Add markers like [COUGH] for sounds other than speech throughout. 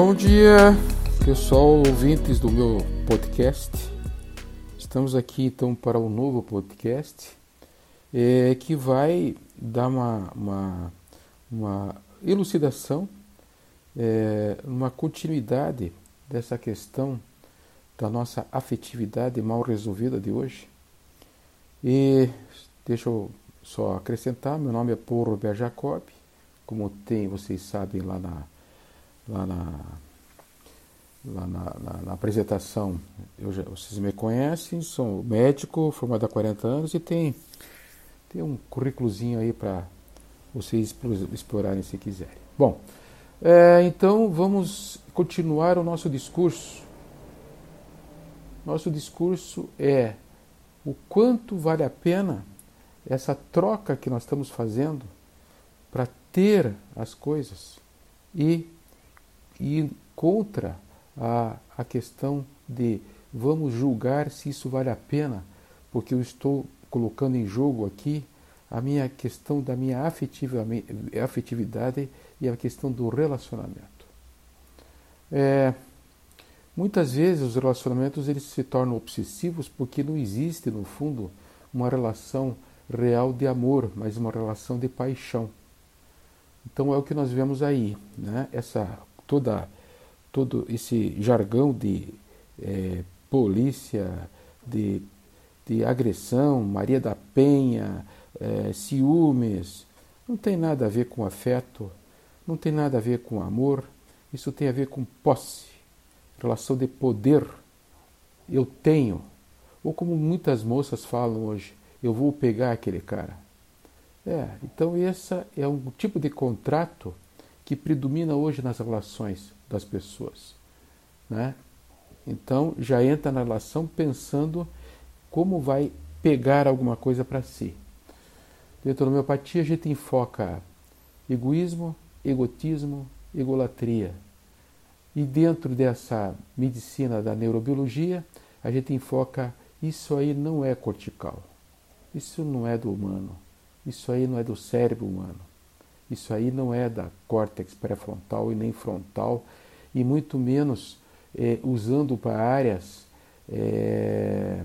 Bom dia, pessoal, ouvintes do meu podcast. Estamos aqui então para um novo podcast é, que vai dar uma, uma, uma elucidação, é, uma continuidade dessa questão da nossa afetividade mal resolvida de hoje. E deixa eu só acrescentar, meu nome é Paul Robert Jacob, como tem, vocês sabem lá na lá na, lá na, na, na apresentação, já, vocês me conhecem, sou médico, formado há 40 anos e tem, tem um currículozinho aí para vocês explorarem se quiserem. Bom, é, então vamos continuar o nosso discurso. Nosso discurso é o quanto vale a pena essa troca que nós estamos fazendo para ter as coisas e ir contra a, a questão de vamos julgar se isso vale a pena, porque eu estou colocando em jogo aqui a minha questão da minha afetividade e a questão do relacionamento. É, muitas vezes os relacionamentos eles se tornam obsessivos porque não existe no fundo uma relação real de amor, mas uma relação de paixão. Então é o que nós vemos aí, né? Essa toda todo esse jargão de é, polícia, de, de agressão, Maria da Penha, é, ciúmes, não tem nada a ver com afeto, não tem nada a ver com amor, isso tem a ver com posse, relação de poder. Eu tenho, ou como muitas moças falam hoje, eu vou pegar aquele cara. É, então esse é um tipo de contrato que predomina hoje nas relações das pessoas. Né? Então já entra na relação pensando como vai pegar alguma coisa para si. Dentro da homeopatia a gente enfoca egoísmo, egotismo, egolatria. E dentro dessa medicina da neurobiologia, a gente enfoca isso aí não é cortical. Isso não é do humano. Isso aí não é do cérebro humano. Isso aí não é da córtex pré-frontal e nem frontal, e muito menos é, usando para áreas é,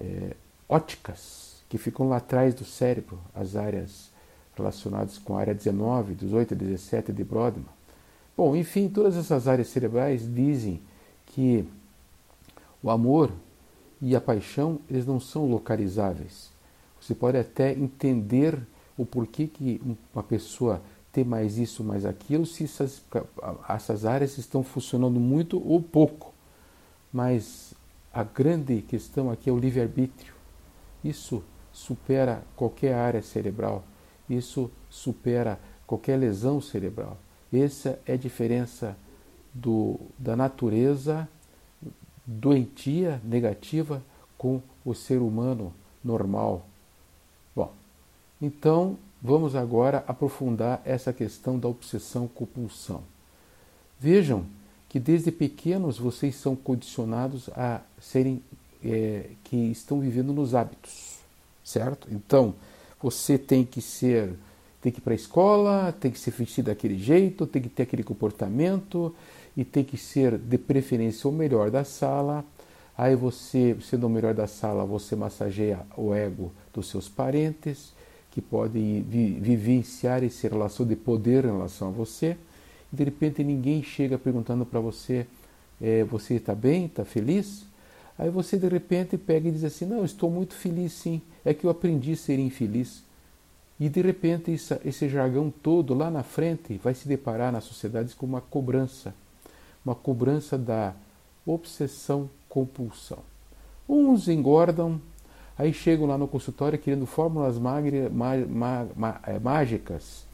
é, óticas que ficam lá atrás do cérebro, as áreas relacionadas com a área 19, 18 e 17 de Brodmann. Bom, enfim, todas essas áreas cerebrais dizem que o amor e a paixão eles não são localizáveis. Você pode até entender o porquê que uma pessoa tem mais isso, mais aquilo, se essas, essas áreas estão funcionando muito ou pouco. Mas a grande questão aqui é o livre-arbítrio. Isso supera qualquer área cerebral, isso supera qualquer lesão cerebral. Essa é a diferença do, da natureza doentia, negativa, com o ser humano normal, então, vamos agora aprofundar essa questão da obsessão-compulsão. Vejam que desde pequenos vocês são condicionados a serem é, que estão vivendo nos hábitos, certo? Então, você tem que ser, tem que ir para a escola, tem que ser vestido daquele jeito, tem que ter aquele comportamento e tem que ser de preferência o melhor da sala. Aí você, sendo o melhor da sala, você massageia o ego dos seus parentes que podem vivenciar essa relação de poder em relação a você, e de repente ninguém chega perguntando para você: é, você está bem, está feliz? Aí você de repente pega e diz assim: não, estou muito feliz sim, é que eu aprendi a ser infeliz. E de repente esse, esse jargão todo lá na frente vai se deparar nas sociedades com uma cobrança, uma cobrança da obsessão compulsão. Uns engordam, Aí chegam lá no consultório querendo fórmulas magre, é, mágicas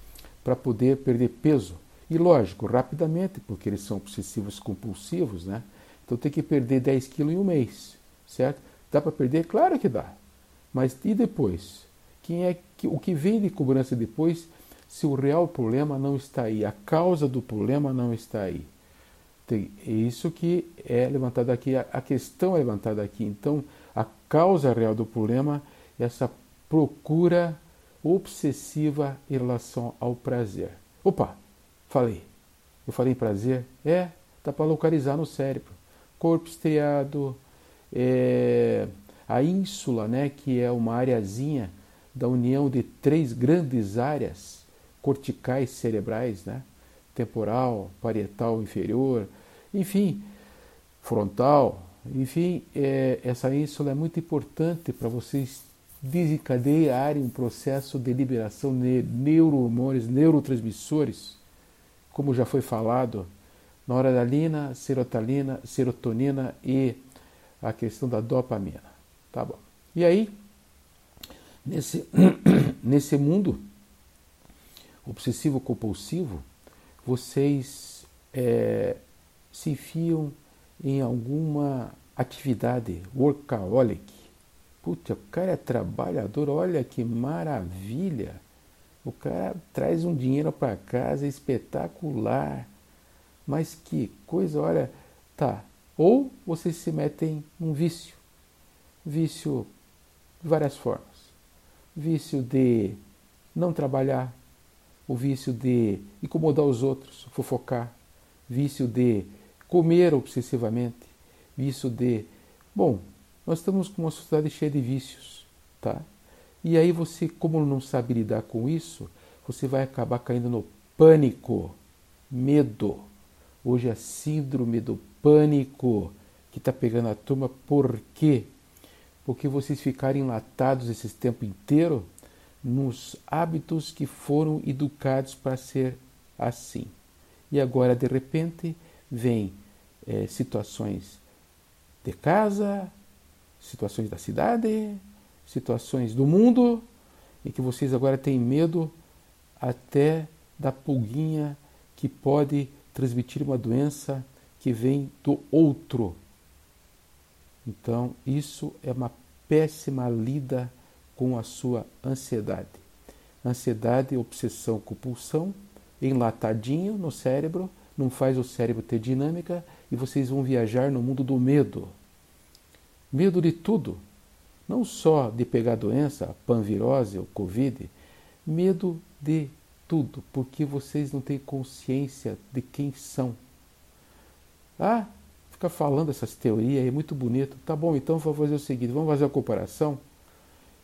para poder perder peso. E lógico, rapidamente, porque eles são obsessivos compulsivos, né? Então tem que perder 10 quilos em um mês, certo? Dá para perder? Claro que dá. Mas e depois? Quem é que, o que vem de cobrança depois se o real problema não está aí? A causa do problema não está aí. Tem, é isso que é levantado aqui, a, a questão é levantada aqui. Então, causa real do problema é essa procura obsessiva em relação ao prazer. Opa, falei. Eu falei em prazer? É, dá para localizar no cérebro. Corpo estriado, é, a ínsula, né, que é uma areazinha da união de três grandes áreas corticais cerebrais, né? temporal, parietal inferior, enfim, frontal, enfim, é, essa ínsula é muito importante para vocês desencadearem um processo de liberação de neurohormônios, neurotransmissores, como já foi falado, noradrenalina, serotonina, serotonina e a questão da dopamina. Tá bom. E aí, nesse, [COUGHS] nesse mundo obsessivo compulsivo, vocês é, se enfiam em alguma atividade workaholic. Puta, o cara é trabalhador, olha que maravilha. O cara traz um dinheiro para casa espetacular. Mas que coisa, olha, tá. Ou vocês se metem num vício. Vício de várias formas. Vício de não trabalhar, o vício de incomodar os outros, fofocar, vício de comer obsessivamente, vício de. Bom, nós estamos com uma sociedade cheia de vícios, tá? E aí você, como não sabe lidar com isso, você vai acabar caindo no pânico, medo. Hoje é a síndrome do pânico que está pegando a turma. Por quê? Porque vocês ficarem enlatados esse tempo inteiro nos hábitos que foram educados para ser assim. E agora, de repente, vem é, situações de casa, situações da cidade, situações do mundo, em que vocês agora têm medo até da pulguinha que pode transmitir uma doença que vem do outro. Então, isso é uma péssima lida com a sua ansiedade. Ansiedade, obsessão, compulsão, enlatadinho no cérebro, não faz o cérebro ter dinâmica e vocês vão viajar no mundo do medo. Medo de tudo, não só de pegar doença, a panvirose, o Covid, medo de tudo, porque vocês não têm consciência de quem são. Ah, fica falando essas teorias, é muito bonito. Tá bom, então vamos fazer o seguinte, vamos fazer a comparação.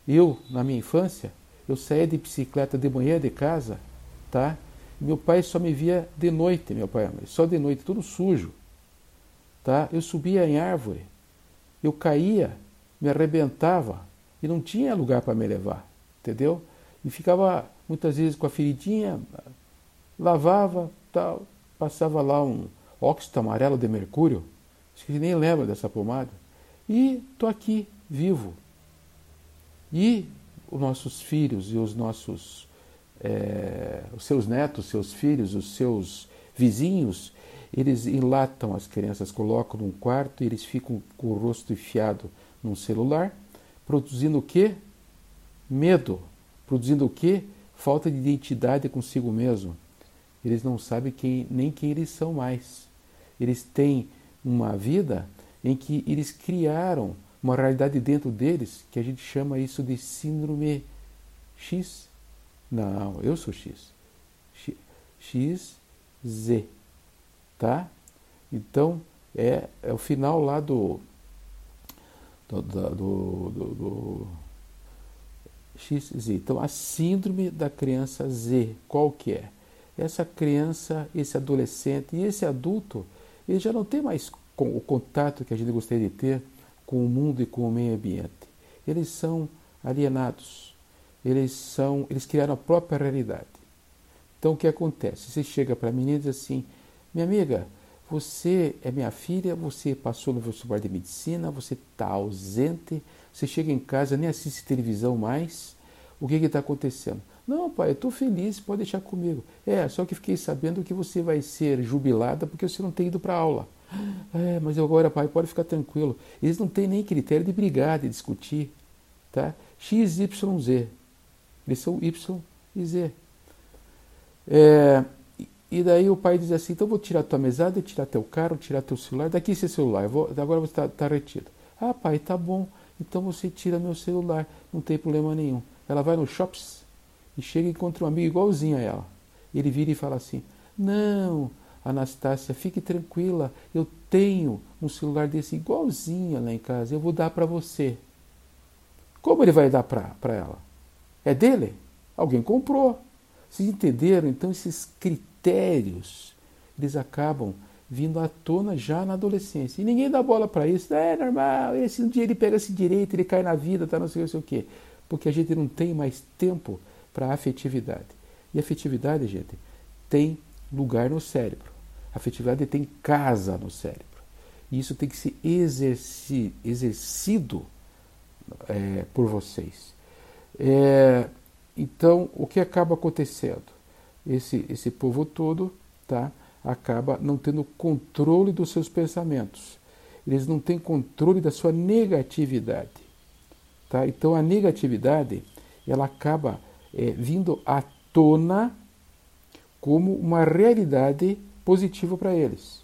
Eu, na minha infância, eu saía de bicicleta de manhã de casa, tá? Meu pai só me via de noite, meu pai, só de noite, tudo sujo, tá? Eu subia em árvore, eu caía, me arrebentava e não tinha lugar para me levar, entendeu? E ficava muitas vezes com a feridinha, lavava, tal, passava lá um óxido amarelo de mercúrio, acho que nem lembra dessa pomada, e tô aqui vivo, e os nossos filhos e os nossos é, os seus netos, seus filhos, os seus vizinhos, eles enlatam as crianças, colocam num quarto e eles ficam com o rosto enfiado num celular, produzindo o quê? Medo. Produzindo o quê? Falta de identidade consigo mesmo. Eles não sabem quem, nem quem eles são mais. Eles têm uma vida em que eles criaram uma realidade dentro deles que a gente chama isso de síndrome X. Não, eu sou X. X, Z. Tá? Então, é, é o final lá do. do, do, do, do XZ. Então, a síndrome da criança Z, qual que é? Essa criança, esse adolescente e esse adulto, ele já não tem mais o contato que a gente gostaria de ter com o mundo e com o meio ambiente. Eles são alienados. Eles são, eles criaram a própria realidade. Então o que acontece? Você chega para a menina e diz assim: "Minha amiga, você é minha filha, você passou no vestibular de medicina, você está ausente, você chega em casa, nem assiste televisão mais. O que está acontecendo? Não, pai, estou feliz, pode deixar comigo. É, só que fiquei sabendo que você vai ser jubilada porque você não tem ido para aula. É, mas agora, pai, pode ficar tranquilo. Eles não têm nem critério de brigar, de discutir. Tá? X, Y, Z. Eles são Y e Z. É, e daí o pai diz assim: então vou tirar tua mesada, tirar teu carro, tirar teu celular. Daqui esse celular, vou, agora você está tá retido. Ah, pai, tá bom. Então você tira meu celular, não tem problema nenhum. Ela vai no shops e chega e encontra um amigo igualzinho a ela. Ele vira e fala assim: Não, Anastácia, fique tranquila, eu tenho um celular desse igualzinho lá em casa, eu vou dar para você. Como ele vai dar para ela? É dele? Alguém comprou. Vocês entenderam? Então esses critérios, eles acabam vindo à tona já na adolescência. E ninguém dá bola para isso. É normal, esse um dia ele pega esse direito, ele cai na vida, tá não sei, não sei o quê. Porque a gente não tem mais tempo para afetividade. E afetividade, gente, tem lugar no cérebro. Afetividade tem casa no cérebro. E isso tem que ser exerci, exercido é, por vocês. É, então, o que acaba acontecendo? Esse, esse povo todo tá, acaba não tendo controle dos seus pensamentos. Eles não têm controle da sua negatividade. Tá? Então, a negatividade ela acaba é, vindo à tona como uma realidade positiva para eles.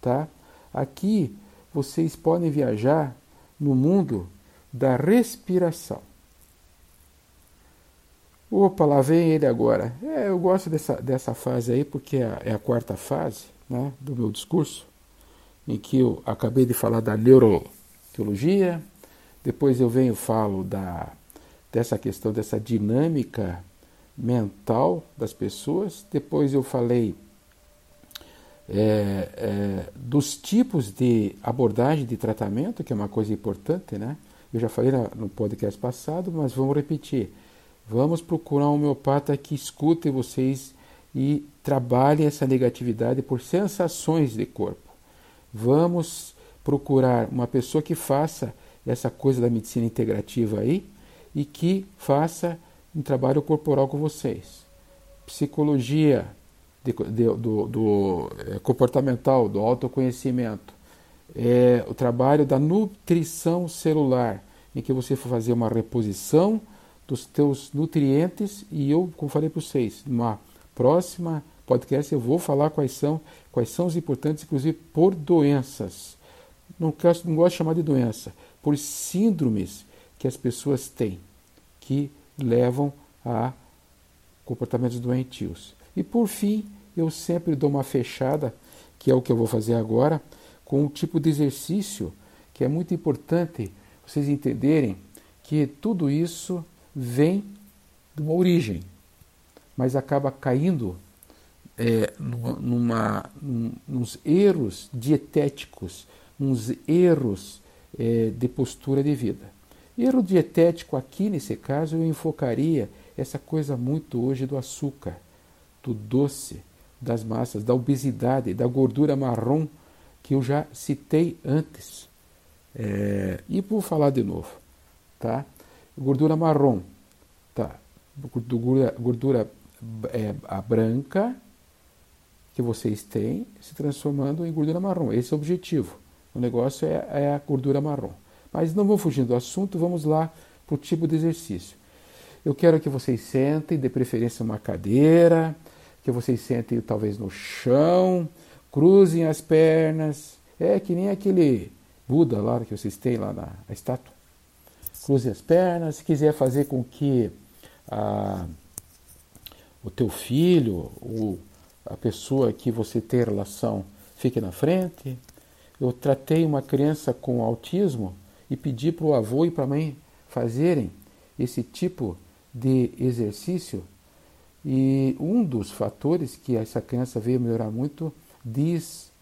Tá? Aqui vocês podem viajar no mundo da respiração. Opa, lá vem ele agora. É, eu gosto dessa, dessa fase aí porque é a, é a quarta fase né, do meu discurso, em que eu acabei de falar da neuroteologia, depois eu venho falo da, dessa questão, dessa dinâmica mental das pessoas, depois eu falei é, é, dos tipos de abordagem de tratamento, que é uma coisa importante, né? Eu já falei no podcast passado, mas vamos repetir. Vamos procurar um homeopata que escute vocês e trabalhe essa negatividade por sensações de corpo. Vamos procurar uma pessoa que faça essa coisa da medicina integrativa aí e que faça um trabalho corporal com vocês. Psicologia de, de, do, do é, comportamental, do autoconhecimento. É, o trabalho da nutrição celular, em que você for fazer uma reposição dos teus nutrientes e eu, como falei para vocês, numa próxima podcast eu vou falar quais são, quais são os importantes, inclusive por doenças. Não, quero, não gosto de chamar de doença, por síndromes que as pessoas têm, que levam a comportamentos doentios. E por fim, eu sempre dou uma fechada, que é o que eu vou fazer agora, com um tipo de exercício que é muito importante vocês entenderem que tudo isso vem de uma origem, mas acaba caindo é, numa, num, nos erros dietéticos, uns erros é, de postura de vida. Erro dietético aqui, nesse caso, eu enfocaria essa coisa muito hoje do açúcar, do doce, das massas, da obesidade, da gordura marrom, que eu já citei antes. É, e vou falar de novo, tá? Gordura marrom, tá? Gordura, gordura é, a branca que vocês têm se transformando em gordura marrom. Esse é o objetivo. O negócio é, é a gordura marrom. Mas não vou fugir do assunto, vamos lá para o tipo de exercício. Eu quero que vocês sentem, de preferência uma cadeira, que vocês sentem talvez no chão, cruzem as pernas. É que nem aquele Buda lá que vocês têm lá na estátua cruze as pernas. Se quiser fazer com que a, o teu filho, ou a pessoa que você tem relação, fique na frente. Eu tratei uma criança com autismo e pedi para o avô e para a mãe fazerem esse tipo de exercício. E um dos fatores que essa criança veio melhorar muito, diz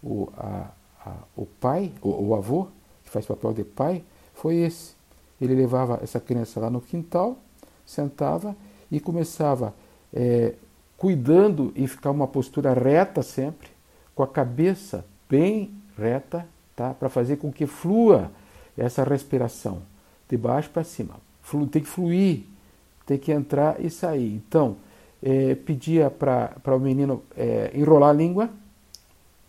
o, a, a, o pai, o, o avô, que faz papel de pai, foi esse. Ele levava essa criança lá no quintal, sentava e começava é, cuidando em ficar uma postura reta sempre, com a cabeça bem reta, tá? para fazer com que flua essa respiração de baixo para cima. Flu, tem que fluir, tem que entrar e sair. Então, é, pedia para o menino é, enrolar a língua,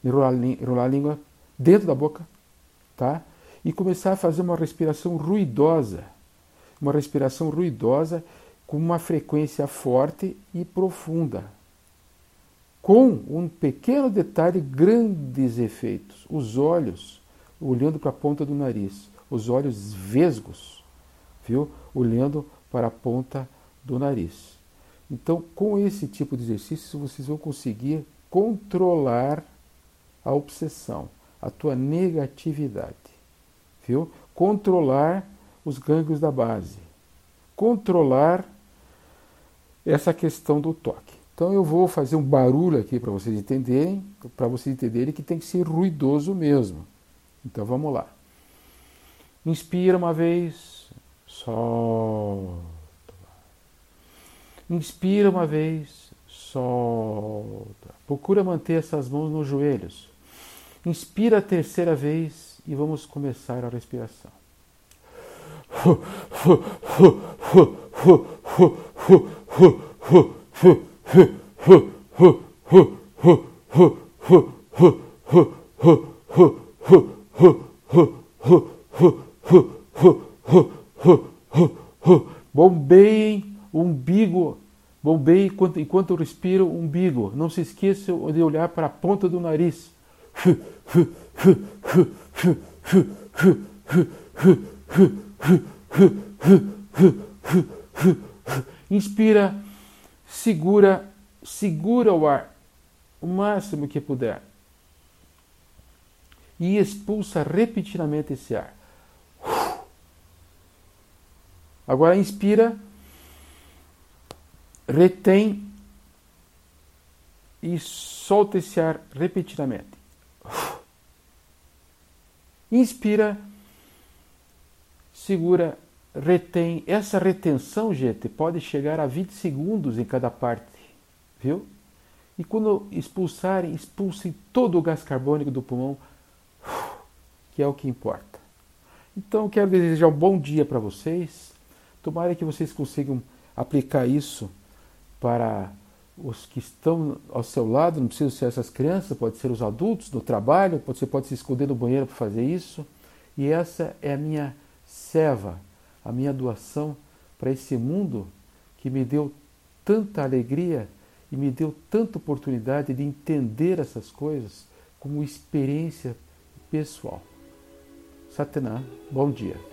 enrolar, enrolar a língua dentro da boca, tá? E começar a fazer uma respiração ruidosa, uma respiração ruidosa com uma frequência forte e profunda, com um pequeno detalhe, grandes efeitos. Os olhos olhando para a ponta do nariz, os olhos vesgos, viu? Olhando para a ponta do nariz. Então, com esse tipo de exercício, vocês vão conseguir controlar a obsessão, a tua negatividade, viu? Controlar os gânglios da base, controlar essa questão do toque. Então eu vou fazer um barulho aqui para vocês entenderem, para vocês entenderem que tem que ser ruidoso mesmo. Então vamos lá. Inspira uma vez, solta. Inspira uma vez, solta. Procura manter essas mãos nos joelhos. Inspira a terceira vez e vamos começar a respiração. Bombeiem o umbigo. Bombeie enquanto, enquanto eu o umbigo. Não se esqueça de olhar para a ponta do nariz. Inspira, segura, segura o ar o máximo que puder. E expulsa repetidamente esse ar. Agora inspira, retém e solta esse ar repetidamente. Inspira, segura, retém. Essa retenção, gente, pode chegar a 20 segundos em cada parte, viu? E quando expulsarem, expulsem todo o gás carbônico do pulmão, que é o que importa. Então, quero desejar um bom dia para vocês. Tomara que vocês consigam aplicar isso para os que estão ao seu lado, não precisa ser essas crianças, pode ser os adultos no trabalho, você pode se esconder no banheiro para fazer isso. E essa é a minha serva, a minha doação para esse mundo que me deu tanta alegria e me deu tanta oportunidade de entender essas coisas como experiência pessoal. Satana, bom dia.